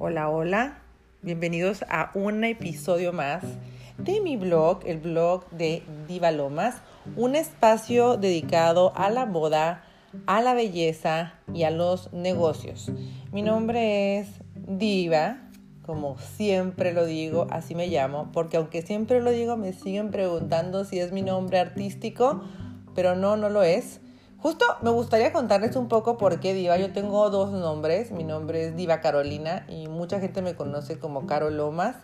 Hola, hola. Bienvenidos a un episodio más de mi blog, el blog de Diva Lomas, un espacio dedicado a la moda, a la belleza y a los negocios. Mi nombre es Diva, como siempre lo digo, así me llamo, porque aunque siempre lo digo, me siguen preguntando si es mi nombre artístico, pero no, no lo es. Justo me gustaría contarles un poco por qué Diva. Yo tengo dos nombres. Mi nombre es Diva Carolina y mucha gente me conoce como Caro Lomas,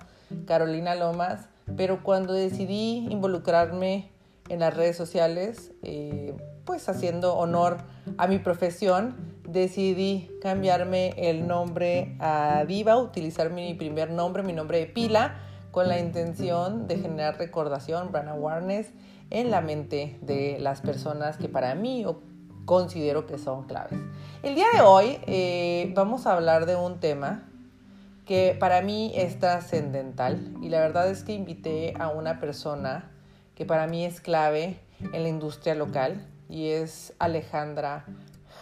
Carolina Lomas. Pero cuando decidí involucrarme en las redes sociales, eh, pues haciendo honor a mi profesión, decidí cambiarme el nombre a Diva, utilizar mi primer nombre, mi nombre de pila, con la intención de generar recordación, brand awareness en la mente de las personas que para mí considero que son claves. El día de hoy eh, vamos a hablar de un tema que para mí es trascendental y la verdad es que invité a una persona que para mí es clave en la industria local y es Alejandra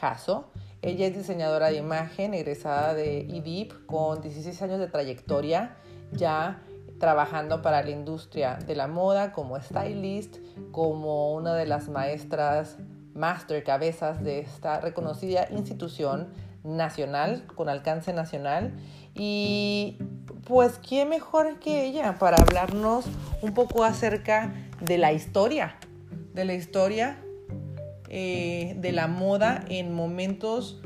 Jasso. Ella es diseñadora de imagen, egresada de IDIP con 16 años de trayectoria ya trabajando para la industria de la moda como stylist, como una de las maestras master cabezas de esta reconocida institución nacional, con alcance nacional. Y pues, ¿quién mejor que ella para hablarnos un poco acerca de la historia, de la historia eh, de la moda en momentos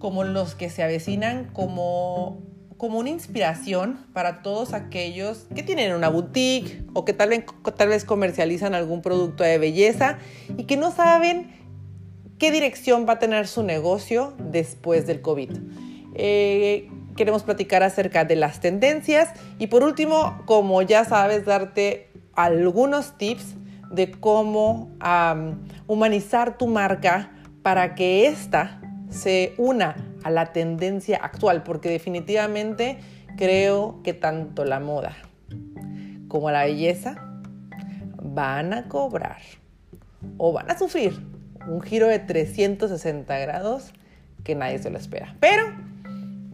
como los que se avecinan, como como una inspiración para todos aquellos que tienen una boutique o que tal vez, comercializan algún producto de belleza y que no saben qué dirección va a tener su negocio después del COVID. Eh, queremos platicar acerca de las tendencias y por último, como ya sabes, darte algunos tips de cómo humanizar tu marca para que ésta se una a la tendencia actual, porque definitivamente creo que tanto la moda como la belleza van a cobrar o van a sufrir un giro de 360 grados que nadie se lo espera. Pero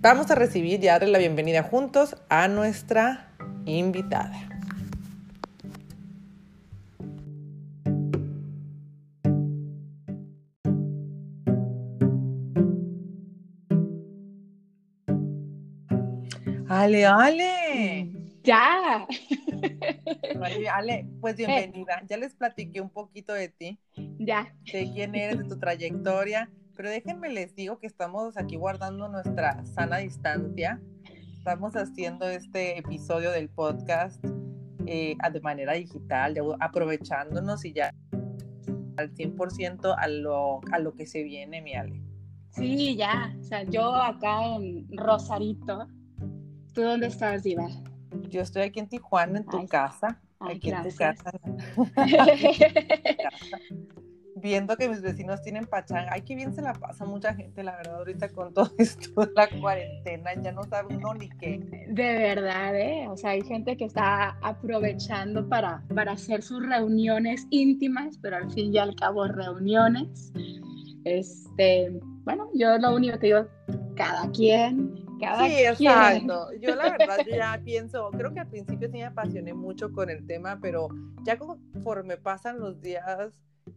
vamos a recibir y darle la bienvenida juntos a nuestra invitada. Ale, Ale. Ya. Ale, pues eh. bienvenida. Ya les platiqué un poquito de ti. Ya. De quién eres, de tu trayectoria. Pero déjenme les digo que estamos aquí guardando nuestra sana distancia. Estamos haciendo este episodio del podcast eh, de manera digital, aprovechándonos y ya al 100% a lo, a lo que se viene, mi Ale. Sí, ya. O sea, yo acá en Rosarito, ¿Tú dónde estás, Diva? Yo estoy aquí en Tijuana, en tu casa. aquí en tu casa. Viendo que mis vecinos tienen pachanga. Ay, qué bien se la pasa mucha gente, la verdad, ahorita con todo esto de la cuarentena. Ya no sabe uno ni qué. De verdad, ¿eh? O sea, hay gente que está aprovechando para, para hacer sus reuniones íntimas, pero al fin y al cabo reuniones. Este, bueno, yo lo único que digo, cada quien sí, exacto. Yo la verdad ya pienso, creo que al principio sí me apasioné mucho con el tema, pero ya conforme pasan los días,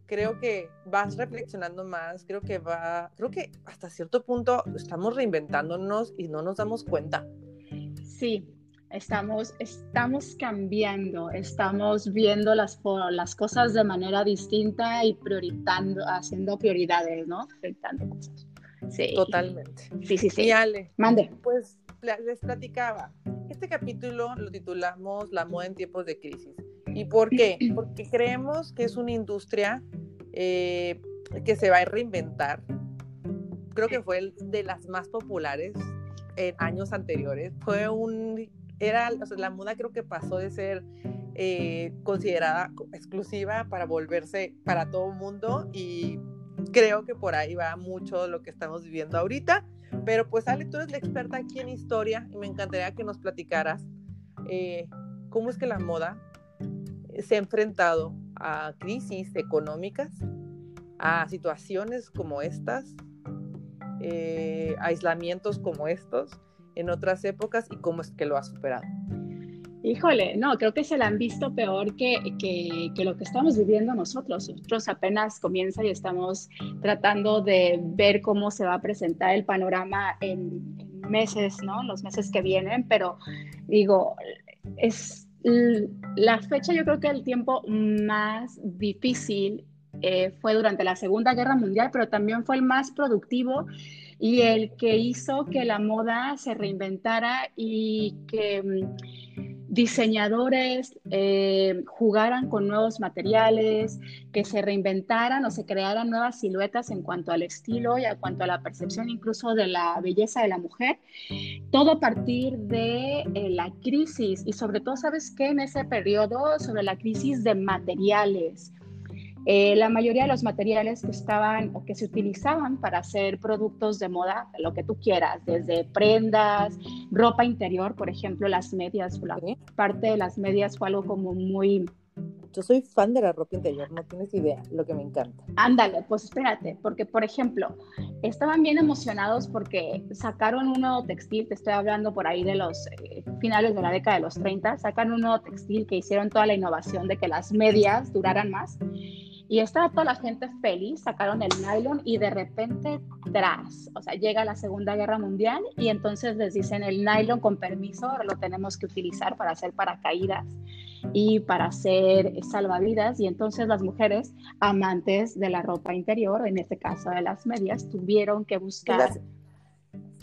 creo que vas reflexionando más, creo que va, creo que hasta cierto punto estamos reinventándonos y no nos damos cuenta. Sí, estamos, estamos cambiando, estamos viendo las, las cosas de manera distinta y prioritando, haciendo prioridades, ¿no? Prioritando cosas. Sí. Totalmente. Sí, sí, sí. Y Ale, mande. Pues les platicaba. Este capítulo lo titulamos La moda en tiempos de crisis. ¿Y por qué? Porque creemos que es una industria eh, que se va a reinventar. Creo que fue de las más populares en años anteriores. Fue un, era, o sea, la moda creo que pasó de ser eh, considerada exclusiva para volverse para todo el mundo y creo que por ahí va mucho lo que estamos viviendo ahorita. Pero pues Ale, tú eres la experta aquí en historia y me encantaría que nos platicaras eh, cómo es que la moda se ha enfrentado a crisis económicas, a situaciones como estas, eh, aislamientos como estos, en otras épocas y cómo es que lo ha superado. Híjole, no, creo que se la han visto peor que, que, lo que estamos viviendo nosotros. Nosotros apenas comienza y estamos tratando de ver cómo se va a presentar el panorama en, en meses, ¿no? Los meses que vienen, pero digo, es la fecha, yo creo que el tiempo más difícil eh, fue durante la Segunda Guerra Mundial, pero también fue el más productivo y el que hizo que la moda se reinventara y que mm, diseñadores eh, jugaran con nuevos materiales, que se reinventaran o se crearan nuevas siluetas en cuanto al estilo y en cuanto a la percepción incluso de la belleza de la mujer. Todo a partir de eh, la crisis y sobre todo, ¿sabes qué? En ese periodo, sobre la crisis de materiales. Eh, la mayoría de los materiales que estaban o que se utilizaban para hacer productos de moda, lo que tú quieras, desde prendas, ropa interior, por ejemplo, las medias, la parte de las medias fue algo como muy... Yo soy fan de la ropa interior, no tienes idea lo que me encanta. Ándale, pues espérate, porque por ejemplo, estaban bien emocionados porque sacaron un nuevo textil, te estoy hablando por ahí de los eh, finales de la década de los 30, sacaron un nuevo textil que hicieron toda la innovación de que las medias duraran más y estaba toda la gente feliz, sacaron el nylon y de repente, tras, o sea, llega la Segunda Guerra Mundial y entonces les dicen el nylon con permiso, lo tenemos que utilizar para hacer paracaídas y para hacer salvavidas. Y entonces las mujeres amantes de la ropa interior, en este caso de las medias, tuvieron que buscar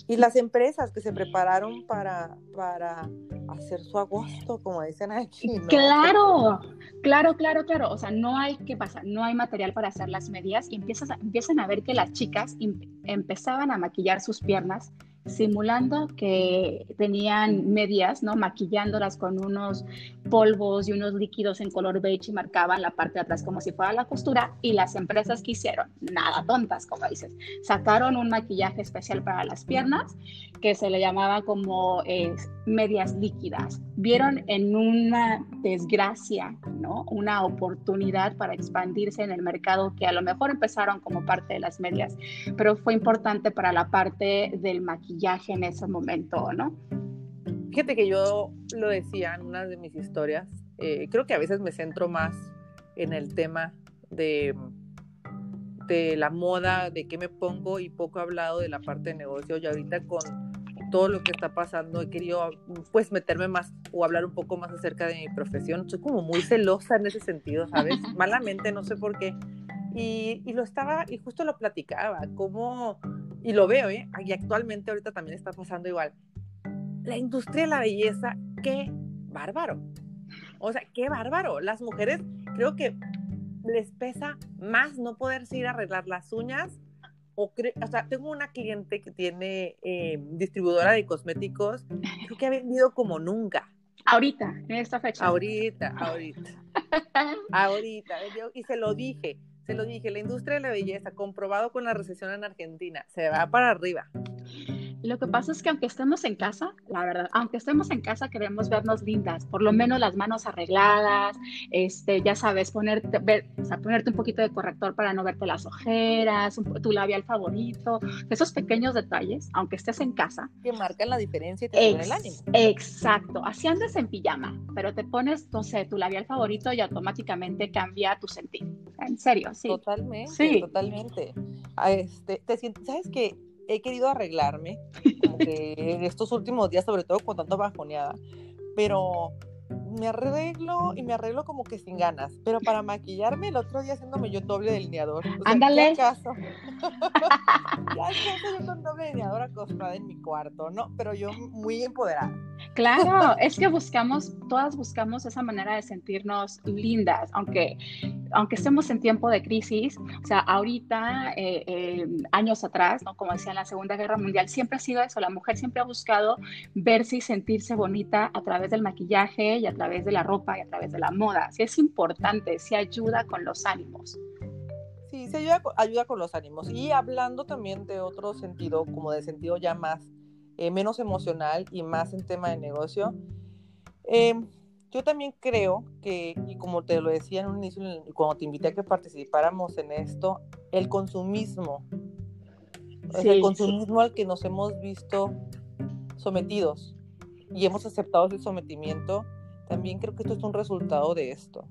y las empresas que se prepararon para, para hacer su agosto, como dicen aquí. Claro, claro, claro, claro. O sea, no hay, ¿qué pasa? No hay material para hacer las medias y empiezas empiezan a ver que las chicas empezaban a maquillar sus piernas simulando que tenían medias, ¿no? Maquillándolas con unos polvos y unos líquidos en color beige y marcaban la parte de atrás como si fuera la costura. Y las empresas que hicieron, nada tontas, como dices, sacaron un maquillaje especial para las piernas que se le llamaba como eh, medias líquidas. Vieron en una desgracia, ¿no? Una oportunidad para expandirse en el mercado que a lo mejor empezaron como parte de las medias, pero fue importante para la parte del maquillaje en ese momento, ¿no? Fíjate que yo lo decía en una de mis historias, eh, creo que a veces me centro más en el tema de, de la moda, de qué me pongo y poco he hablado de la parte de negocio y ahorita con todo lo que está pasando, he querido pues meterme más o hablar un poco más acerca de mi profesión. Soy como muy celosa en ese sentido, ¿sabes? Malamente, no sé por qué. Y, y lo estaba, y justo lo platicaba, como, y lo veo, ¿eh? Y actualmente ahorita también está pasando igual. La industria de la belleza, qué bárbaro. O sea, qué bárbaro. Las mujeres creo que les pesa más no poderse ir a arreglar las uñas o, o sea, tengo una cliente que tiene eh, distribuidora de cosméticos, creo que ha vendido como nunca. Ahorita, en esta fecha. Ahorita, ahorita. ahorita. Y se lo dije, se lo dije, la industria de la belleza, comprobado con la recesión en Argentina, se va para arriba. Lo que pasa es que aunque estemos en casa, la verdad, aunque estemos en casa queremos vernos lindas, por lo menos las manos arregladas, este, ya sabes, ponerte, o sea, ponerte un poquito de corrector para no verte las ojeras, tu labial favorito, esos pequeños detalles, aunque estés en casa. Que marcan la diferencia y te ponen el ánimo. Exacto, así andas en pijama, pero te pones, no sé, tu labial favorito y automáticamente cambia tu sentir. En serio, sí. Totalmente, sí. totalmente. Ah, este, te sientes, ¿sabes qué? He querido arreglarme, como que en estos últimos días, sobre todo con tanto bajoneada, pero me arreglo y me arreglo como que sin ganas, pero para maquillarme el otro día haciéndome yo doble delineador. Ándale. ya acaso? ya yo con doble delineador acostada en mi cuarto, ¿no? Pero yo muy empoderada. Claro, es que buscamos, todas buscamos esa manera de sentirnos lindas, aunque, aunque estemos en tiempo de crisis, o sea, ahorita, eh, eh, años atrás, ¿no? como decía en la Segunda Guerra Mundial, siempre ha sido eso, la mujer siempre ha buscado verse y sentirse bonita a través del maquillaje y a través de la ropa y a través de la moda. Sí es importante, sí ayuda con los ánimos. Sí, se ayuda, ayuda con los ánimos. Y hablando también de otro sentido, como de sentido ya más eh, menos emocional y más en tema de negocio. Yo también creo que, y como te lo decía en un inicio, cuando te invité a que participáramos en esto, el consumismo, el consumismo al que nos hemos visto sometidos y hemos aceptado ese sometimiento, también creo que esto es un resultado de esto.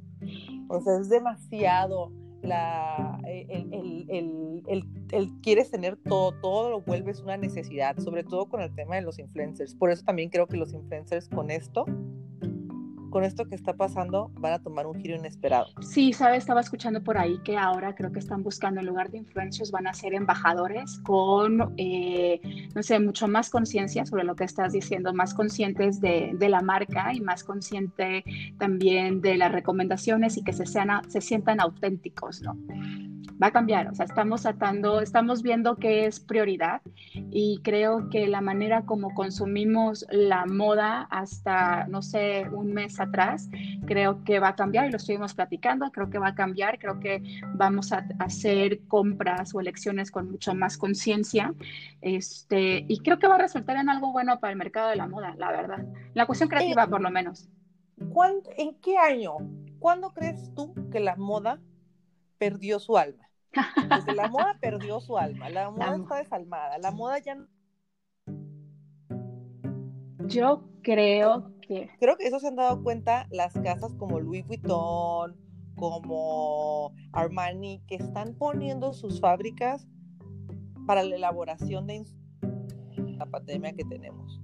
O sea, es demasiado la, el, el, el, el, quieres tener todo, todo lo vuelves una necesidad, sobre todo con el tema de los influencers. Por eso también creo que los influencers con esto con esto que está pasando van a tomar un giro inesperado. Sí, sabes, estaba escuchando por ahí que ahora creo que están buscando en lugar de influencers van a ser embajadores con, eh, no sé, mucho más conciencia sobre lo que estás diciendo, más conscientes de, de, la marca y más consciente también de las recomendaciones y que se, sean, se sientan auténticos, ¿no? Va a cambiar, o sea, estamos atando, estamos viendo que es prioridad y creo que la manera como consumimos la moda hasta, no sé, un mes atrás, creo que va a cambiar y lo estuvimos platicando, creo que va a cambiar, creo que vamos a hacer compras o elecciones con mucho más conciencia este, y creo que va a resultar en algo bueno para el mercado de la moda, la verdad, la cuestión creativa por lo menos. ¿En qué año? ¿Cuándo crees tú que la moda perdió su alma? La moda perdió su alma, la moda está desalmada, la moda ya no... Yo creo que... Creo que eso se han dado cuenta las casas como Louis Vuitton, como Armani, que están poniendo sus fábricas para la elaboración de la pandemia que tenemos.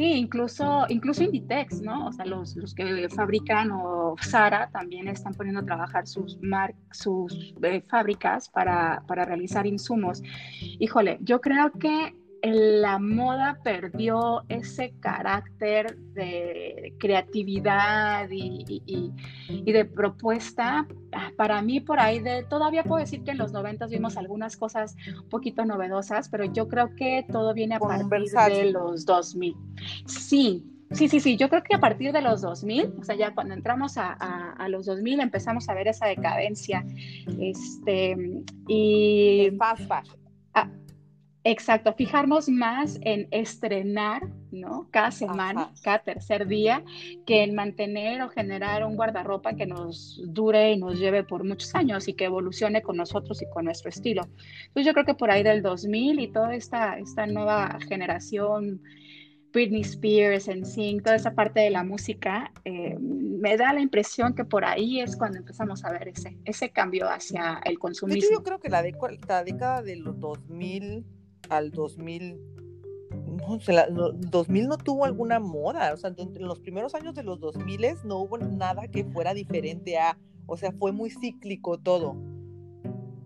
Sí, incluso, incluso Inditex, ¿no? O sea, los, los que fabrican o Sara también están poniendo a trabajar sus, mar sus eh, fábricas para, para realizar insumos. Híjole, yo creo que la moda perdió ese carácter de creatividad y, de propuesta. Ah, para mí, por ahí, de, todavía puedo decir que en los 90 vimos algunas cosas un poquito novedosas, pero yo creo que todo viene a partir de los 2000. Sí, Sí, sí, sí, yo creo que a partir de los 2000, o sea, ya cuando entramos a, a, los 2000 empezamos a ver esa decadencia. Este, y... fast fashion. Exacto, fijarnos más en estrenar, ¿no? Cada semana, cada tercer día, que en mantener o generar un guardarropa que nos dure y nos lleve por muchos años y que evolucione con nosotros y con nuestro estilo. Entonces yo creo que por ahí del 2000 y toda esta, esta nueva generación, Britney Spears, NSYNC, toda esa parte de la música, eh, me da la impresión que por ahí es cuando empezamos a ver ese, ese cambio hacia el consumismo. Yo creo que la, la década de los 2000 al 2000, no, 2000 no tuvo alguna moda, o sea, en los primeros años de los 2000 no hubo nada que fuera diferente a, o sea, fue muy cíclico todo.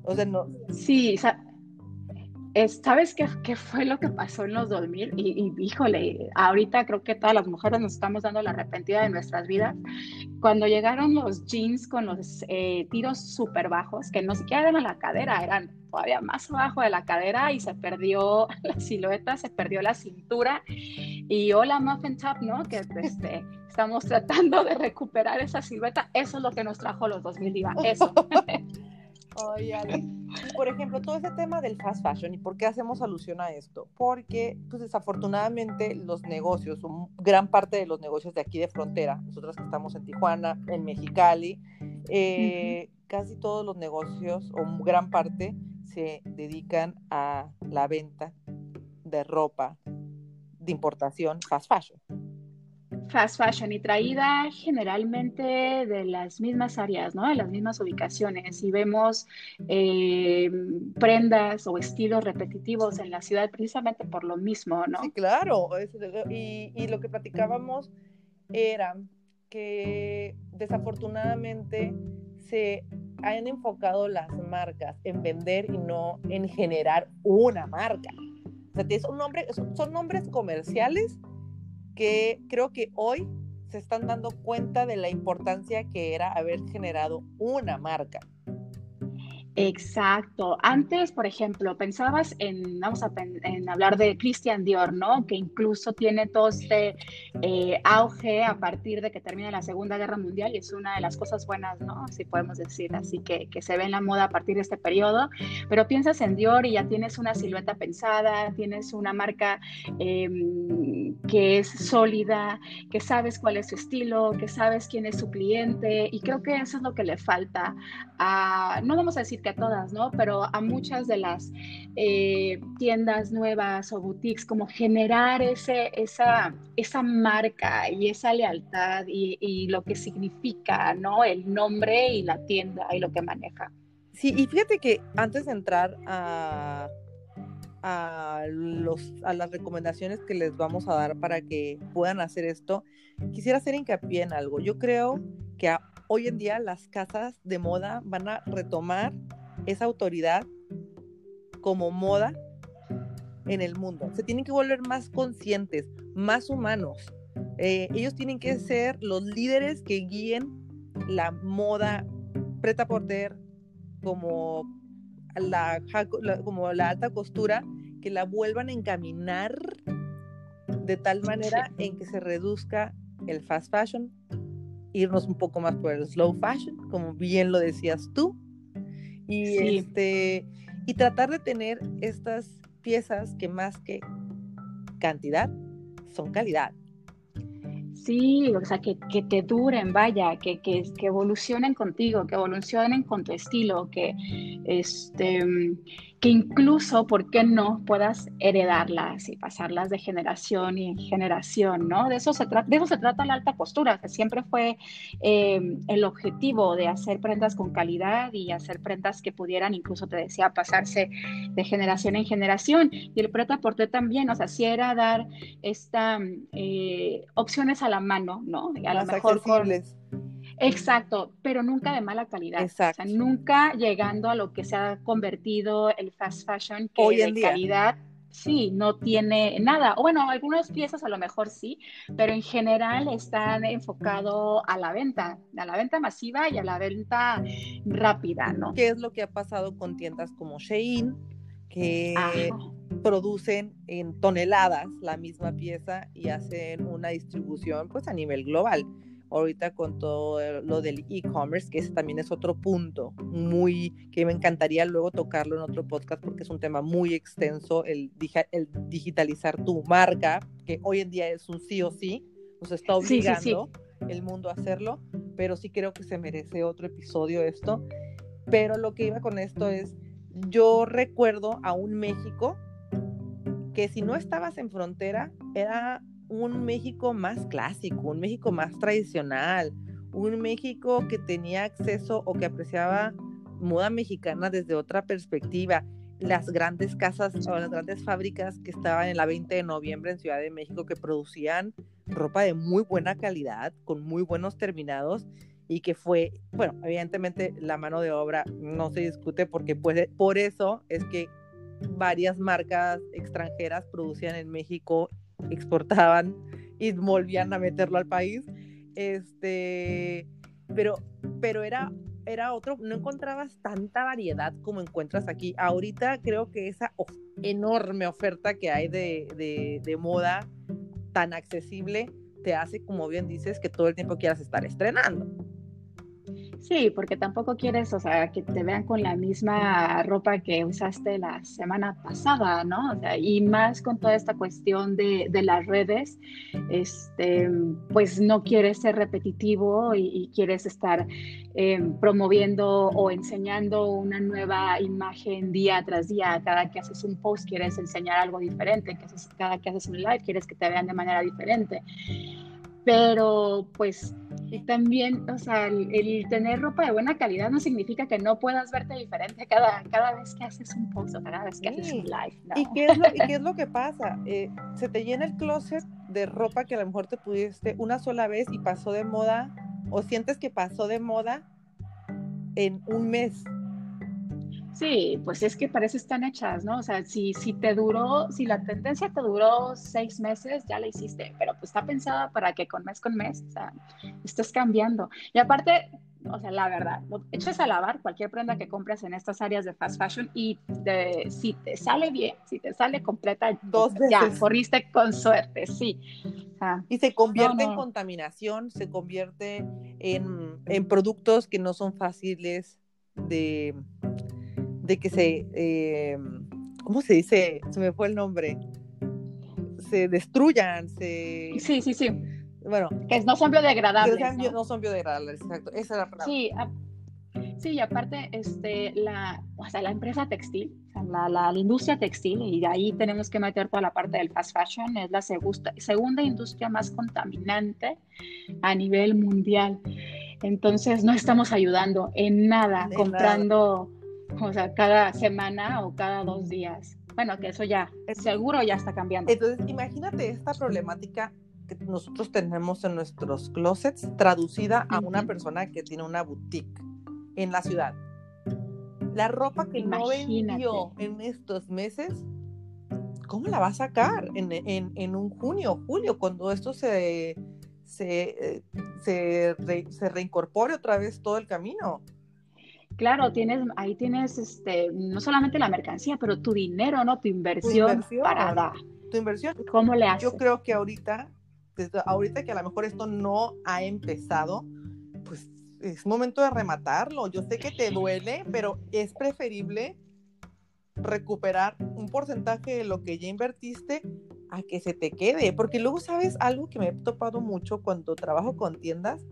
O sea, no. Sí, ¿sabes qué, qué, fue lo que pasó en los 2000? Y, y, híjole, ahorita creo que todas las mujeres nos estamos dando la arrepentida de nuestras vidas. Cuando llegaron los jeans con los eh, tiros súper bajos, que no siquiera eran a la cadera, eran todavía más abajo de la cadera y se perdió la silueta, se perdió la cintura. Y hola Muffin Top, ¿no? Que este, estamos tratando de recuperar esa silueta. Eso es lo que nos trajo los 2000 diva, eso. por ejemplo, todo ese tema del fast fashion y por qué hacemos alusión a esto, porque pues desafortunadamente los negocios, gran parte de los negocios de aquí de frontera, nosotros que estamos en Tijuana, en Mexicali, eh, casi todos los negocios o gran parte se dedican a la venta de ropa de importación fast fashion fast fashion y traída generalmente de las mismas áreas, ¿no? De las mismas ubicaciones. Y vemos eh, prendas o estilos repetitivos en la ciudad precisamente por lo mismo, ¿no? Sí, claro. Y, y lo que platicábamos era que desafortunadamente se han enfocado las marcas en vender y no en generar una marca. O sea, son, nombres, son nombres comerciales que creo que hoy se están dando cuenta de la importancia que era haber generado una marca. Exacto. Antes, por ejemplo, pensabas en, vamos a en hablar de Christian Dior, ¿no? Que incluso tiene todo este eh, auge a partir de que termina la Segunda Guerra Mundial y es una de las cosas buenas, ¿no? Si podemos decir así, que, que se ve en la moda a partir de este periodo. Pero piensas en Dior y ya tienes una silueta pensada, tienes una marca em, que es sólida, que sabes cuál es su estilo, que sabes quién es su cliente y creo que eso es lo que le falta no vamos a decir a todas, ¿no? Pero a muchas de las eh, tiendas nuevas o boutiques, como generar ese, esa, esa marca y esa lealtad y, lo que significa, ¿no? El nombre y la tienda y lo que maneja. Sí, y fíjate que antes de entrar a, a, los, a las recomendaciones que les vamos a dar para que puedan hacer esto, quisiera hacer hincapié en algo. Yo creo que hoy en día las casas de moda van a retomar esa autoridad como moda en el mundo. Se tienen que volver más conscientes, más humanos. Eh, ellos tienen que ser los líderes que guíen la moda preta por ter como la, como la alta costura, que la vuelvan a encaminar de tal manera en que se reduzca el fast fashion, irnos un poco más por el slow fashion, como bien lo decías tú, y, este, y tratar de tener estas piezas que más que cantidad son calidad. Sí, o sea, que, que te duren, vaya, que, que, que, evolucionen contigo, que evolucionen con tu estilo, que, este, que incluso, ¿por qué no?, puedas heredarlas y pasarlas de generación en generación, ¿no? De eso se, trata, de eso se trata la alta costura, que siempre fue eh, el objetivo de hacer prendas con calidad y hacer prendas que pudieran, incluso te decía, pasarse de generación en generación. Y el preta porté también, o sea, si era dar esta eh, opciones a la mano, ¿no? A mejor Exacto, pero nunca de mala calidad. Exacto. O sea, nunca llegando a lo que se ha convertido el fast fashion, que Hoy en de calidad sí, no tiene nada. O bueno, algunas piezas a lo mejor sí, pero en general están enfocados a la venta, a la venta masiva y a la venta rápida, ¿no? ¿Qué es lo que ha pasado con tiendas como Shein, que producen en toneladas la misma pieza y hacen una distribución pues a nivel global? Ahorita con todo lo del e-commerce, que ese también es otro punto muy que me encantaría luego tocarlo en otro podcast porque es un tema muy extenso, el, el digitalizar tu marca, que hoy en día es un sí o sí, nos está obligando el mundo a hacerlo, pero sí creo que se merece otro episodio esto. Pero lo que iba con esto es, yo recuerdo a un México que si no estabas en frontera, era un México más clásico, un México más tradicional, un México que tenía acceso o que apreciaba moda mexicana desde otra perspectiva. Las grandes casas o las grandes fábricas que estaban en la 20 de noviembre en Ciudad de México que producían ropa de muy buena calidad, con muy buenos terminados y que fue, bueno, evidentemente la mano de obra no se discute porque puede, por eso es que varias marcas extranjeras producían en México exportaban y volvían a meterlo al país. Este, pero, pero era, era otro, no encontrabas tanta variedad como encuentras aquí. Ahorita creo que esa enorme oferta que hay de, de, de moda tan accesible te hace, como bien dices, que todo el tiempo quieras estar estrenando. Sí, porque tampoco quieres, o sea, que te vean con la misma ropa que usaste la semana pasada, ¿no? O sea, y más con toda esta cuestión de, de las redes, este, pues no quieres ser repetitivo y, quieres estar eh, promoviendo o enseñando una nueva imagen día tras día. Cada que haces un post quieres enseñar algo diferente, cada que haces un live quieres que te vean de manera diferente pero pues también, o sea, el, tener ropa de buena calidad no significa que no puedas verte diferente cada, cada vez que haces un post o cada vez que haces un live. ¿Y, qué es lo, ¿Y qué es lo que pasa? Eh, se te llena el closet de ropa que a lo mejor te pudiste una sola vez y pasó de moda, o sientes que pasó de moda en un mes Sí, pues es que parece están hechas, ¿no? O sea, si, si te duró, si la tendencia te duró seis meses, ya la hiciste, pero pues está pensada para que con mes con mes, o sea, estés cambiando. Y aparte, o sea, la verdad, eches a lavar cualquier prenda que compres en estas áreas de fast fashion y si te sale bien, si te sale completa, dos veces. ya, corriste con suerte, sí. y se convierte en contaminación, se convierte en, en productos que no son fáciles de de que se, eh, ¿cómo se dice? Se me fue el nombre. Se destruyan, se... Sí, sí, sí. Bueno. Que no son biodegradables. ¿no? ¿no? son biodegradables, exacto. Esa es la palabra. Sí, Sí, y aparte, este, la, o sea, la empresa textil, la, la, industria textil, y de ahí tenemos que meter toda la parte del fast fashion, es la segunda industria más contaminante a nivel mundial. Entonces, no estamos ayudando en nada comprando, o sea, cada semana o cada dos días. Bueno, que eso ya, seguro ya está cambiando. Entonces, imagínate esta problemática que nosotros tenemos en nuestros closets traducida a una persona que tiene una boutique en la ciudad. La ropa que no vendió en estos meses, ¿cómo la va a sacar en, en, en un junio, julio, cuando esto se, se, eh, se, se reincorpore otra vez todo el camino? Claro, tienes, ahí tienes este, no solamente la mercancía, pero tu dinero, ¿no? Tu inversión, tu inversión parada. Tu inversión. ¿Cómo le haces? Yo creo que ahorita, desde ahorita que a lo mejor esto no ha empezado, pues es momento de rematarlo. Yo sé que te duele, pero es preferible recuperar un porcentaje de lo que ya invertiste a que se te quede. Porque luego, ¿sabes? Algo que me he topado mucho cuando trabajo con tiendas,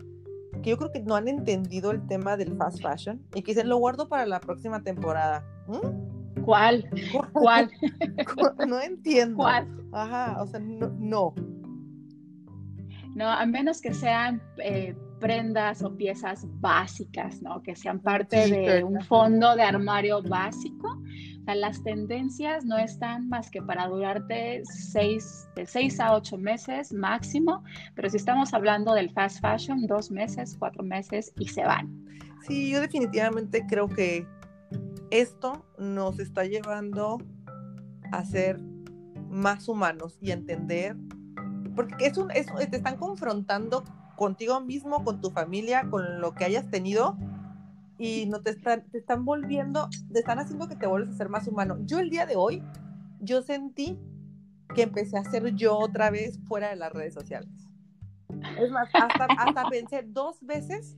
que yo creo que no han entendido el tema del fast fashion y que dicen, lo guardo para la próxima temporada. ¿Mm? ¿Cuál? ¿Cuál? no entiendo. ¿Cuál? Ajá, o sea, no. No, no a menos que sean... Eh, prendas o piezas básicas, ¿no? Que sean parte de un fondo de armario básico. O sea, las tendencias no están más que para durarte seis, de seis a ocho meses máximo, pero si estamos hablando del fast fashion, dos meses, cuatro meses y se van. Sí, yo definitivamente creo que esto nos está llevando a ser más humanos y entender, porque es un, es, te están confrontando contigo mismo, con tu familia, con lo que hayas tenido y no te están, te están volviendo, te están haciendo que te vuelvas a ser más humano. Yo el día de hoy, yo sentí que empecé a ser yo otra vez fuera de las redes sociales. Es más, hasta, hasta pensé dos veces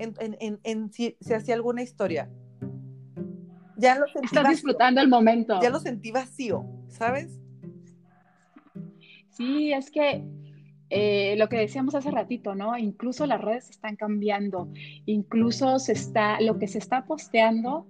en, en, en, si, si, hacía alguna historia. Ya lo sentí Estás disfrutando el momento. Ya lo sentí vacío, ¿sabes? Sí, es que eh, lo que decíamos hace ratito, ¿no? Incluso las redes están cambiando, incluso se está, lo que se está posteando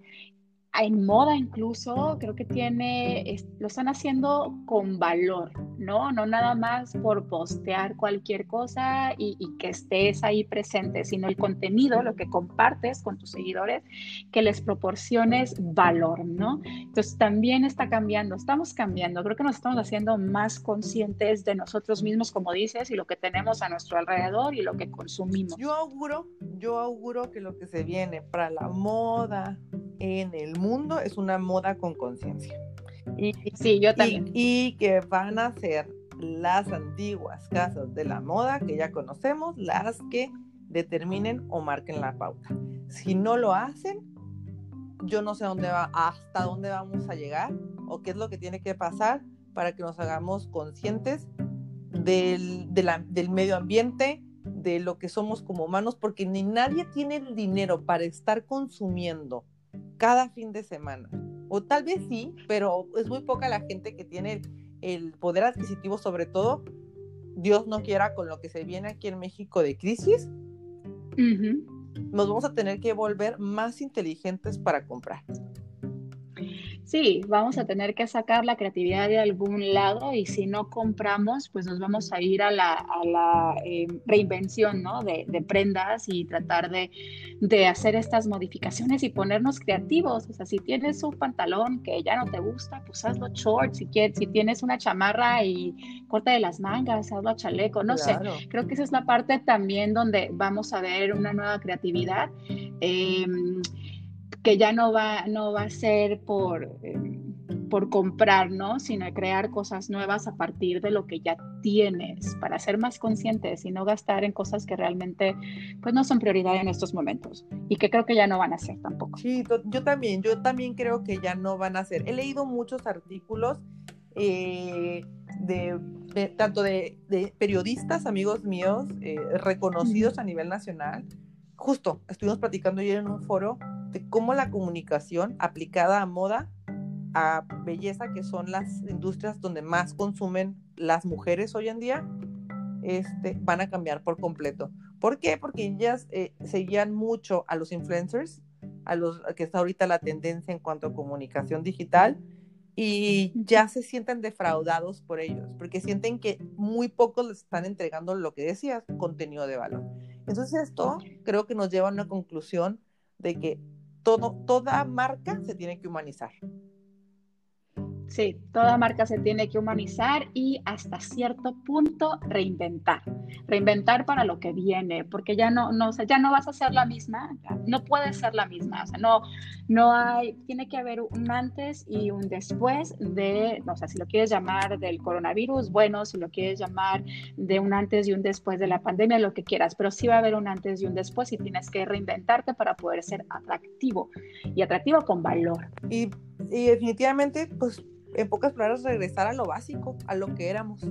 en moda incluso, creo que tiene, lo están haciendo con valor, ¿no? No nada más por postear cualquier cosa y, que estés ahí presente, sino el contenido, lo que compartes con tus seguidores, que les proporciones valor, ¿no? Entonces también está cambiando, estamos cambiando, creo que nos estamos haciendo más conscientes de nosotros mismos, como dices, y lo que tenemos a nuestro alrededor y lo que consumimos. Yo auguro, yo auguro que lo que se viene para la moda en el mundo es una moda con conciencia. Y, sí, yo también. Y, que van a ser las antiguas casas de la moda que ya conocemos las que determinen o marquen la pauta. Si no lo hacen, yo no sé dónde va, hasta dónde vamos a llegar o qué es lo que tiene que pasar para que nos hagamos conscientes del, del medio ambiente, de lo que somos como humanos, porque ni nadie tiene el dinero para estar consumiendo cada fin de semana. O tal vez sí, pero es muy poca la gente que tiene el poder adquisitivo, sobre todo, Dios no quiera, con lo que se viene aquí en México de crisis, nos vamos a tener que volver más inteligentes para comprar sí, vamos a tener que sacar la creatividad de algún lado y si no compramos, pues nos vamos a ir a la, eh, reinvención ¿no? de, prendas y tratar de, hacer estas modificaciones y ponernos creativos. O sea, si tienes un pantalón que ya no te gusta, pues hazlo short. Si, quieres, si tienes una chamarra y corta de las mangas, hazlo chaleco. No sé, creo que esa es la parte también donde vamos a ver una nueva creatividad. Em, que ya no va, no va a ser por, em, por comprar, ¿no? Sino crear cosas nuevas a partir de lo que ya tienes, para ser más conscientes y no gastar en cosas que realmente pues no son prioridad en estos momentos y que creo que ya no van a ser tampoco. Sí, yo también, yo también creo que ya no van a ser. He leído muchos artículos eh, de, tanto de, periodistas, amigos míos, eh, reconocidos a nivel nacional. Justo, estuvimos platicando ayer en un foro de cómo la comunicación aplicada a moda, a belleza, que son las industrias donde más consumen las mujeres hoy en día, este, van a cambiar por completo. ¿Por qué? Porque ellas eh, seguían mucho a los influencers a los que está ahorita la tendencia en cuanto a comunicación digital y ya se sienten defraudados por ellos, porque sienten que muy pocos les están entregando lo que decías, contenido de valor. Entonces esto creo que nos lleva a una conclusión de que todo, toda marca se tiene que humanizar. Sí, toda marca se tiene que humanizar y hasta cierto punto reinventar. Reinventar para lo que viene, porque ya no, no, ya no vas a ser la misma, no puede ser la misma. O sea, no, no hay, tiene que haber un antes y un después de, o sea, si lo quieres llamar del coronavirus, bueno, si lo quieres llamar de un antes y un después de la pandemia, lo que quieras, pero sí va a haber un antes y un después y tienes que reinventarte para poder ser atractivo y atractivo con valor. Y, y definitivamente, pues en pocas palabras, regresar a lo básico, a lo que éramos.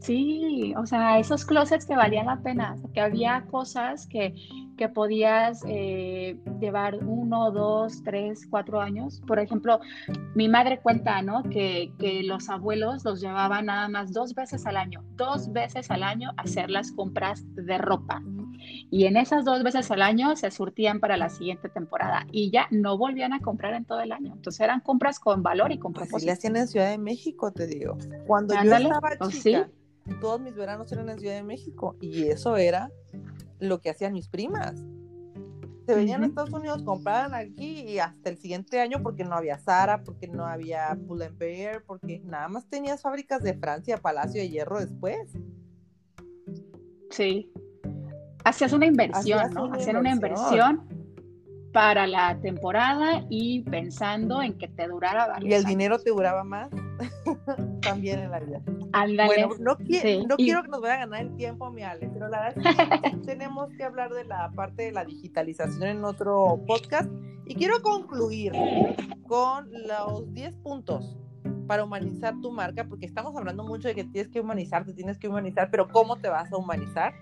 Sí, o sea, esos closets que valían la pena, que había cosas que, que podías eh, llevar uno, dos, tres, cuatro años. Por ejemplo, mi madre cuenta, ¿no? Que, que, los abuelos los llevaban nada más dos veces al año, dos veces al año a hacer las compras de ropa. Y en esas dos veces al año se surtían para la siguiente temporada y ya no volvían a comprar en todo el año. Entonces eran compras con valor y con propósito. Así le hacían en Ciudad de México, te digo. Cuando yo estaba pues chica, todos mis veranos eran en Ciudad de México y eso era lo que hacían mis primas. Se venían a Estados Unidos, compraban aquí y hasta el siguiente año porque no había Zara, porque no había Pull Bear, porque nada más tenías fábricas de Francia, Palacio de Hierro después. Sí, hacías una inversión, ¿no? Hacían una inversión para la temporada y pensando en que te durara varios Y el dinero te duraba más también en la vida. Bueno, no, quiero que nos vaya a ganar el tiempo, mi Ale, pero la verdad es que tenemos que hablar de la parte de la digitalización en otro podcast. Y quiero concluir con los 10 puntos para humanizar tu marca, porque estamos hablando mucho de que tienes que humanizar, te tienes que humanizar, pero ¿cómo te vas a humanizar?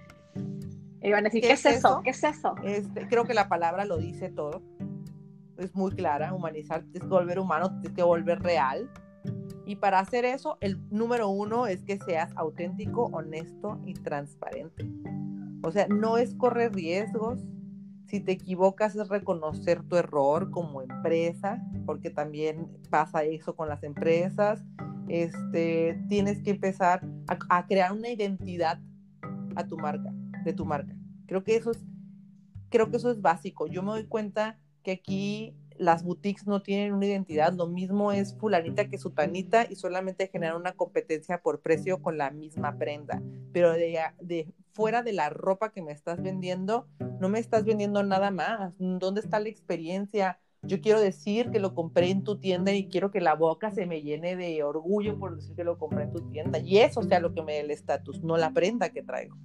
Y van a decir, ¿qué, es eso? ¿Qué es eso? Este, creo que la palabra lo dice todo. Es muy clara, humanizar, que volver humano, tienes que volver real. Y para hacer eso, el número uno es que seas auténtico, honesto y transparente. O sea, no es correr riesgos. Si te equivocas es reconocer tu error como empresa, porque también pasa eso con las empresas. Este, tienes que empezar a crear una identidad a tu marca de tu marca. Creo que eso es, creo que eso es básico. Yo me doy cuenta que aquí las boutiques no tienen una identidad, lo mismo es fulanita que sutanita y solamente generan una competencia por precio con la misma prenda. Pero de, de fuera de la ropa que me estás vendiendo, no me estás vendiendo nada más. ¿Dónde está la experiencia? Yo quiero decir que lo compré en tu tienda y quiero que la boca se me llene de orgullo por decir que lo compré en tu tienda. Y eso sea lo que me dé el estatus, no la prenda que traigo.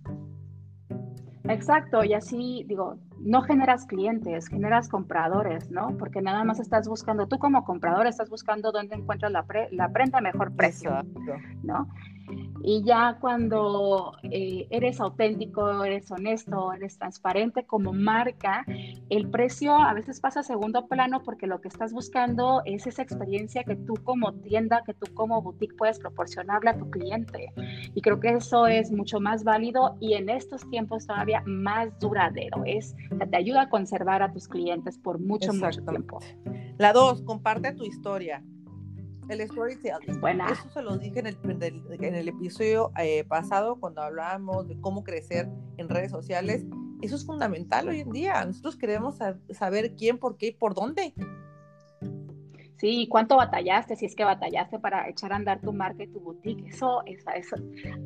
Exacto, y así digo, no generas clientes, generas compradores, ¿no? Porque nada más estás buscando, tú como comprador estás buscando dónde encuentras la, la prenda a mejor precio, ¿no? Y ya cuando eh, eres auténtico, eres honesto, eres transparente como marca, el precio a veces pasa a segundo plano porque lo que estás buscando es esa experiencia que tú como tienda, que tú como boutique puedes proporcionarle a tu cliente. Y creo que eso es mucho más válido y en estos tiempos todavía más duradero. Es, te ayuda a conservar a tus clientes por mucho, mucho tiempo. La dos, comparte tu historia. El storytelling. Eso se lo dije en el, en el episodio eh, pasado cuando hablábamos de cómo crecer en redes sociales. Eso es fundamental hoy en día. Nosotros queremos saber quién, por qué y por dónde. Sí, cuánto batallaste, si es que batallaste para echar a andar tu marca y tu boutique. Eso, eso, eso.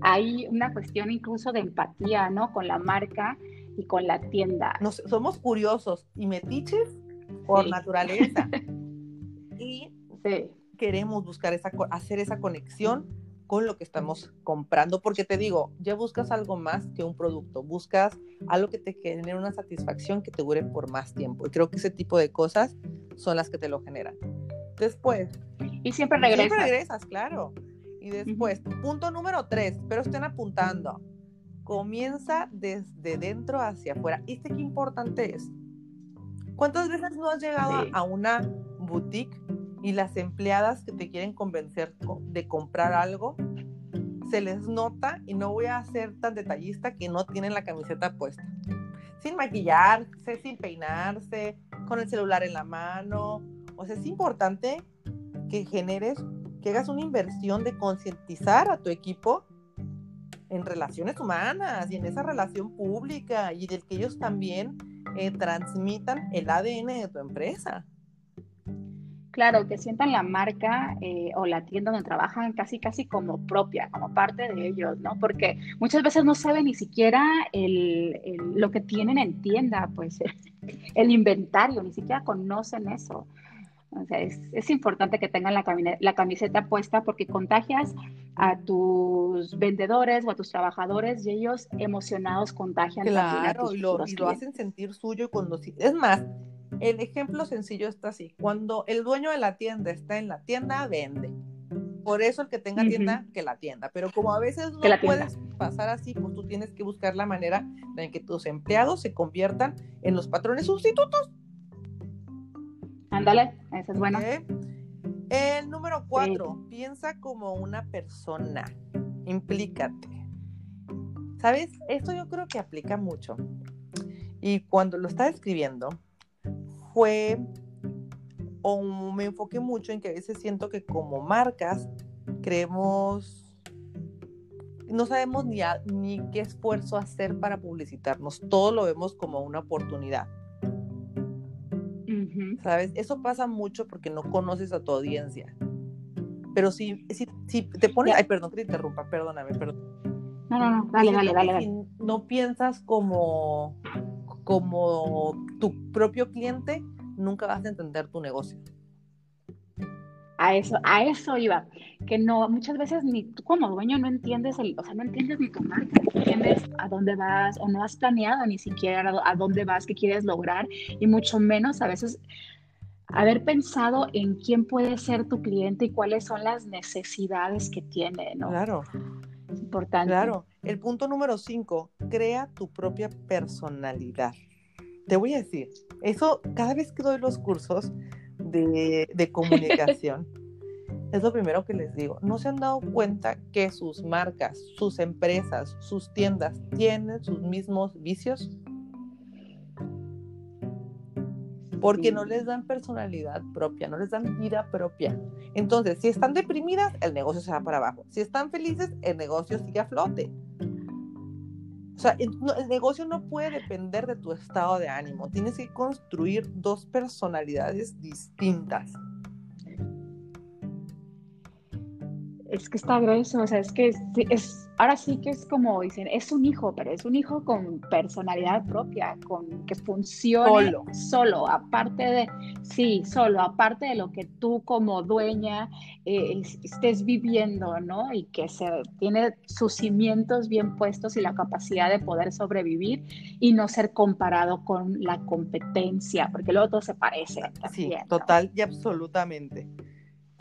Hay una cuestión incluso de empatía, ¿no? Con la marca y con la tienda. Nos, somos curiosos y metiches por naturaleza. y sí queremos buscar esa, hacer esa conexión con lo que estamos comprando, porque te digo, ya buscas algo más que un producto, buscas algo que te genere una satisfacción que te dure por más tiempo. Y creo que ese tipo de cosas son las que te lo generan. Después. Y siempre regresas. Siempre regresas, claro. Y después, punto número tres, pero estén apuntando. Comienza desde dentro hacia afuera. ¿Y este qué importante es? ¿Cuántas veces no has llegado a una boutique y las empleadas que te quieren convencer de comprar algo, se les nota, y no voy a ser tan detallista, que no tienen la camiseta puesta. Sin maquillarse, sin peinarse, con el celular en la mano. O sea, es importante que generes, que hagas una inversión de concientizar a tu equipo en relaciones humanas y en esa relación pública y del que ellos también eh, transmitan el ADN de tu empresa. Claro, que sientan la marca eh, o la tienda donde trabajan casi, casi como propia, como parte de ellos, ¿no? Porque muchas veces no saben ni siquiera lo que tienen en tienda, pues el inventario, ni siquiera conocen eso. O sea, es, importante que tengan la, la, camiseta puesta porque contagias a tus vendedores o a tus trabajadores y ellos emocionados contagian claro, a y, lo, y lo hacen sentir suyo cuando es más el ejemplo sencillo está así cuando el dueño de la tienda está en la tienda vende por eso el que tenga tienda que la tienda pero como a veces no puedes pasar así pues tú tienes que buscar la manera en que tus empleados se conviertan en los patrones sustitutos Ándale, esa es buena. El número cuatro, piensa como una persona, implícate. ¿Sabes? Esto yo creo que aplica mucho. Y cuando lo estaba escribiendo, fue, o me enfoqué mucho en que a veces siento que como marcas creemos, no sabemos ni, ni qué esfuerzo hacer para publicitarnos, todo lo vemos como una oportunidad. ¿Sabes? Eso pasa mucho porque no conoces a tu audiencia. Pero si, si, si te pones, ay, perdón que te interrumpa, perdóname, perdón. No, no, no, dale, dale, dale, Si no piensas como, como tu propio cliente, nunca vas a entender tu negocio. A eso, a eso iba, que no, muchas veces ni tú como dueño no entiendes, el, o sea, no entiendes ni tu marca, no entiendes a dónde vas o no has planeado ni siquiera a dónde vas, qué quieres lograr y mucho menos a veces haber pensado en quién puede ser tu cliente y cuáles son las necesidades que tiene, ¿no? Claro. Es importante. Claro. El punto número cinco, crea tu propia personalidad. Te voy a decir, eso cada vez que doy los cursos, de, comunicación. es lo primero que les digo. ¿No se han dado cuenta que sus marcas, sus empresas, sus tiendas tienen sus mismos vicios? Porque no les dan personalidad propia, no les dan vida propia. Entonces, si están deprimidas, el negocio se va para abajo. Si están felices, el negocio sigue a flote. O sea, el, negocio no puede depender de tu estado de ánimo. Tienes que construir dos personalidades distintas. Es que está grueso, o sea, es que es, ahora sí que es como dicen, es un hijo, pero es un hijo con personalidad propia, con que funcione solo, solo aparte de, sí, solo, aparte de lo que tú como dueña eh, estés viviendo, ¿no? Y que se tiene sus cimientos bien puestos y la capacidad de poder sobrevivir y no ser comparado con la competencia, porque luego todo se parece. sí, total y absolutamente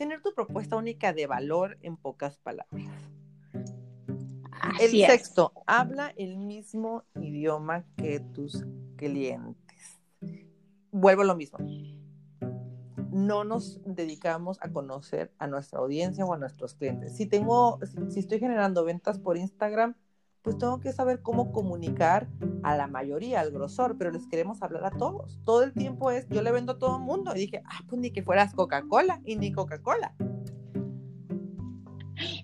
tener tu propuesta única de valor en pocas palabras. el sexto, habla el mismo idioma que tus clientes. Vuelvo a lo mismo. No nos dedicamos a conocer a nuestra audiencia o a nuestros clientes. Si tengo, si estoy generando ventas por Instagram, pues tengo que saber cómo comunicar a la mayoría, al grosor, pero les queremos hablar a todos. Todo el tiempo es, yo le vendo a todo el mundo. Y dije, ah, pues ni que fueras Coca-Cola y ni Coca-Cola.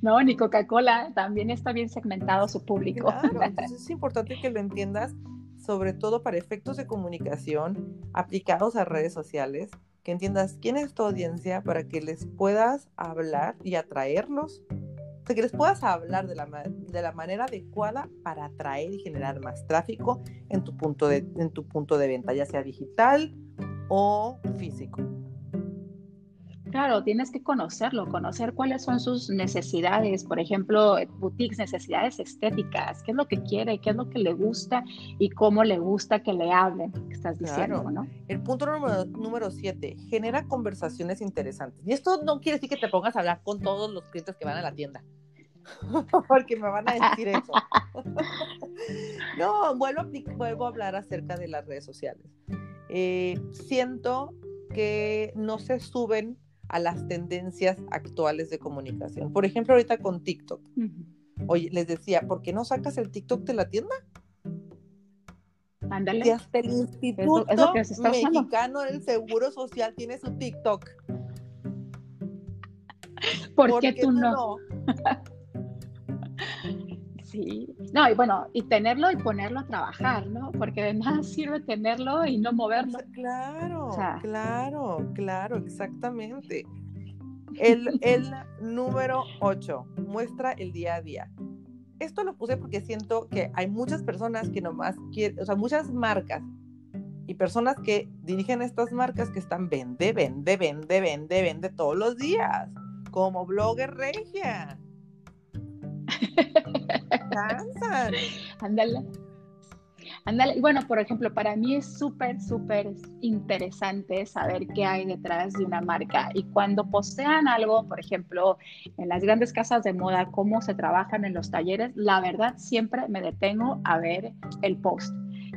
No, ni Coca-Cola, también está bien segmentado su público. Claro, entonces es importante que lo entiendas, sobre todo para efectos de comunicación aplicados a redes sociales, que entiendas quién es tu audiencia para que les puedas hablar y atraerlos que les puedas hablar de la, de la manera adecuada para atraer y generar más tráfico en tu punto de, en tu punto de venta, ya sea digital o físico. Claro, tienes que conocerlo, conocer cuáles son sus necesidades, por ejemplo, boutiques, necesidades estéticas, qué es lo que quiere, qué es lo que le gusta y cómo le gusta que le hablen, que estás diciendo, ¿no? El punto número, número siete, genera conversaciones interesantes. Y esto no quiere decir que te pongas a hablar con todos los clientes que van a la tienda. porque me van a decir eso. no, vuelvo a, vuelvo a hablar acerca de las redes sociales. Eh, siento que no se suben a las tendencias actuales de comunicación. Por ejemplo, ahorita con TikTok. Oye, les decía, ¿por qué no sacas el TikTok de la tienda? Ándale. Y hasta el Instituto es lo. Mexicano del Seguro Social tiene su TikTok. ¿Por, qué tú no? Sí, no, y bueno, y tenerlo y ponerlo a trabajar, ¿no? Porque de nada sirve tenerlo y no moverlo. Claro, O sea. claro, claro, exactamente. El, el número 8 muestra el día a día. Esto lo puse porque siento que hay muchas personas que nomás quieren, o sea, muchas marcas y personas que dirigen estas marcas que están vende, vende, vende, vende, vende todos los días, como blogger regia. Cansan. Ándale. Ándale. Y bueno, por ejemplo, para mí es súper, súper interesante saber qué hay detrás de una marca. Y cuando postean algo, por ejemplo, en las grandes casas de moda, cómo se trabajan en los talleres, la verdad siempre me detengo a ver el post.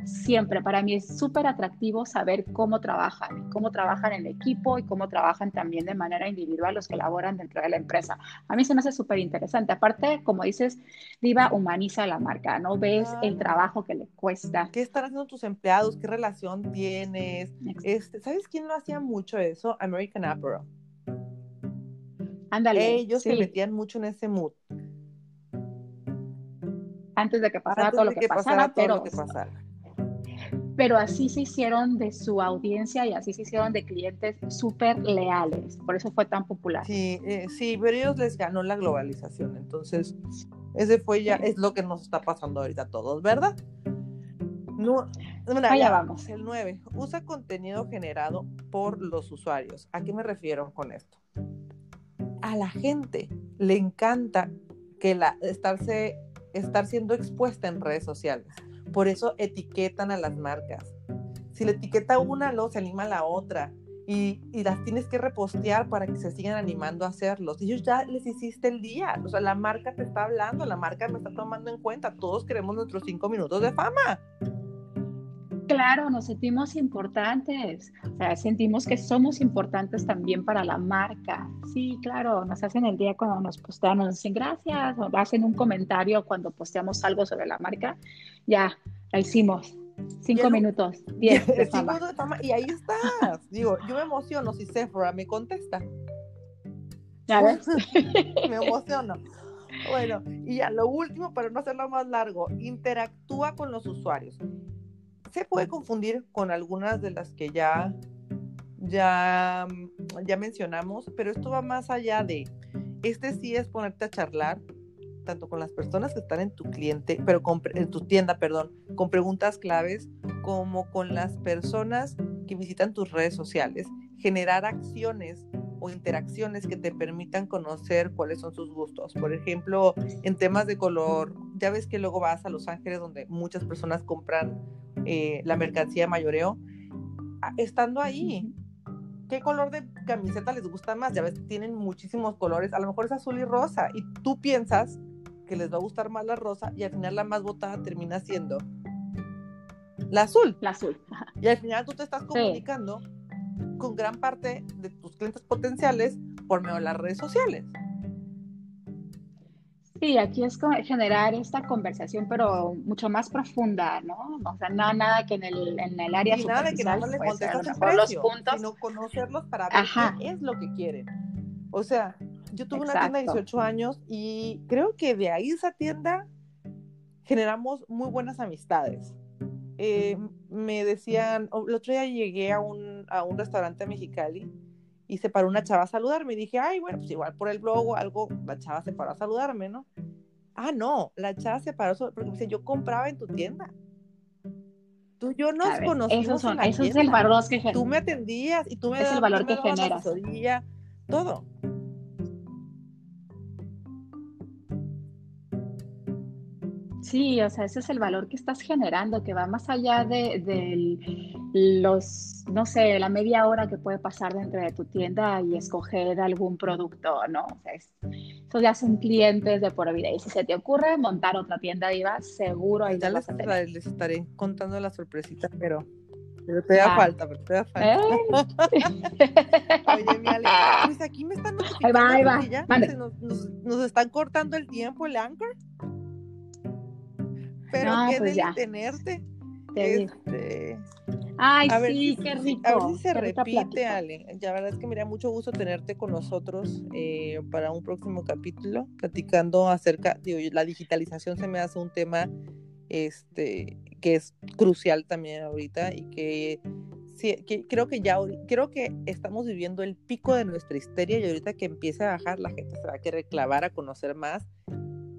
Siempre, para mí es súper atractivo saber cómo trabajan, cómo trabajan en equipo y cómo trabajan también de manera individual los que laboran dentro de la empresa. A mí se me hace súper interesante. Aparte, como dices, Diva humaniza la marca, ¿no? Ves el trabajo que le cuesta. ¿Qué están haciendo tus empleados? ¿Qué relación tienes? Este, ¿Sabes quién lo hacía mucho eso? American Apparel. Ándale. Ellos se metían mucho en ese mood. antes de que pasara Antes todo lo de que, pasara pasara, pero, lo que pasara. Pero así se hicieron de su audiencia y así se hicieron de clientes súper leales. Por eso fue tan popular. Sí, eh, sí, pero ellos les ganó la globalización. Entonces, ese fue ya, es lo que nos está pasando ahorita a todos, ¿verdad? No, mira, Allá ya, vamos. El 9. Usa contenido generado por los usuarios. ¿A qué me refiero con esto? A la gente le encanta que la, estarse, estar siendo expuesta en redes sociales. Por eso etiquetan a las marcas. Si le etiqueta una, luego se anima la otra. Y, y las tienes que repostear para que se sigan animando a hacerlos. Ellos ya les hiciste el día. O sea, la marca te está hablando, la marca me está tomando en cuenta. Todos queremos nuestros cinco minutos de fama. Claro, nos sentimos importantes. O sea, sentimos que somos importantes también para la marca. Sí, claro, nos hacen el día cuando nos postean, nos dicen gracias, o hacen un comentario cuando posteamos algo sobre la marca. Ya, la hicimos. Cinco el- minutos, diez de Cinco fama. minutos de fama, y ahí estás. Digo, yo me emociono si Sephora me contesta. ¿Ya ves? me emociono. Bueno, y ya lo último, para no hacerlo más largo, interactúa con los usuarios. Se puede confundir con algunas de las que ya, ya, ya mencionamos, pero esto va más allá de, este sí es ponerte a charlar, tanto con las personas que están en tu cliente, pero con, en tu tienda, perdón, con preguntas claves, como con las personas que visitan tus redes sociales, generar acciones o interacciones que te permitan conocer cuáles son sus gustos. Por ejemplo, en temas de color, ya ves que luego vas a Los Ángeles donde muchas personas compran eh, la mercancía de mayoreo. Ah, Estando ahí, ¿qué color de camiseta les gusta más? Ya ves, tienen muchísimos colores, a lo mejor es azul y rosa, y tú piensas que les va a gustar más la rosa y al final la más votada termina siendo la azul. La azul. Y al final tú te estás comunicando con gran parte de tus clientes potenciales por medio de las redes sociales. Sí, aquí es generar esta conversación, pero mucho más profunda, ¿no? O sea, nada, nada que en el, en el área Y nada de que más le contestas el los puntos. sino conocerlos para ver Ajá. qué es lo que quieren. O sea, yo tuve una tienda de Exacto. 18 años y creo que de ahí esa tienda generamos muy buenas amistades. Eh, me decían, el otro día llegué a un, a un restaurante a Mexicali y se paró una chava a saludarme y dije, ay, bueno, pues igual por el blog o algo, la chava se paró a saludarme, ¿no? Ah, no, la chava se paró porque me dice, yo compraba en tu tienda. Tú y yo nos ver, conocimos esos son, en la eso es el valor que genera. tú me atendías y tú me Es el dabas, valor que generas. asesoría, todo. Sí, o sea, ese es el valor que estás generando, que va más allá de, de los, no sé, la media hora que puede pasar dentro de tu tienda y escoger algún producto, ¿no? O sea, es- esos ya son clientes de por vida. Y si se te ocurre montar otra tienda diva, seguro ahí Ya les, vas a les estaré contando la sorpresita, pero, pero te da Ya. falta, pero te da falta. ¿Eh? Oye, mi Ale, pues aquí me están Ahí va, ahí notificando va. ya se nos, nos, nos están cortando el tiempo, el anchor. Pero No, qué pues ya. tenerte. Este... Ay, sí, qué rico. a ver si se repite, Ale. La verdad es que me da mucho gusto tenerte con nosotros eh, para un próximo capítulo, platicando acerca, digo, la digitalización se me hace un tema este, que es crucial también ahorita y que, sí, creo que ya, creo que estamos viviendo el pico de nuestra histeria y ahorita que empiece a bajar la gente se va a querer clavar a conocer más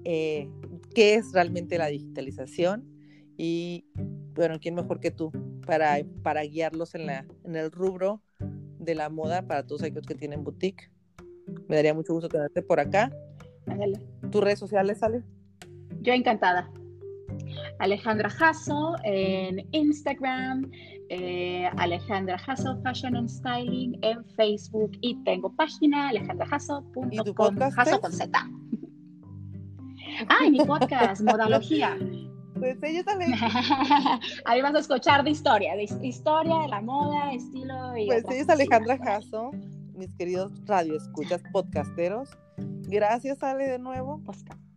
eh, qué es realmente la digitalización y bueno, ¿quién mejor que tú para, para guiarlos en, la, en el rubro de la moda para todos aquellos que tienen boutique? Me daría mucho gusto tenerte por acá. ¿Tus redes sociales, sale? Yo encantada. Alejandra Jasso en Instagram, eh, Alejandra Jasso Fashion and Styling en Facebook y tengo página alejandrajasso.com Jasso con Z. Ah, mi podcast, Modalogía. Pues ellos también. Ahí vas a escuchar de historia, de historia de la moda, estilo y. Pues ella es Alejandra Jasso, mis queridos radioescuchas podcasteros. Gracias, Ale, de nuevo.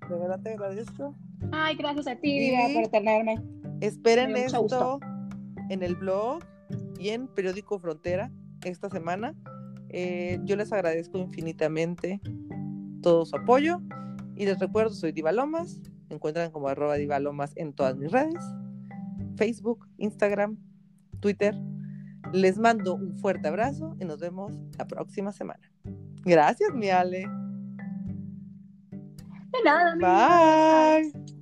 De verdad te agradezco. Ay, gracias a ti, por tenerme. Esperen esto en el blog y en Periódico Frontera esta semana. Eh, yo les agradezco infinitamente todo su apoyo y les recuerdo, soy Diva Lomas, me encuentran como arroba Diva Lomas en todas mis redes, Facebook, Instagram, Twitter. Les mando un fuerte abrazo y nos vemos la próxima semana. Gracias, mi Ale. De nada. Bye.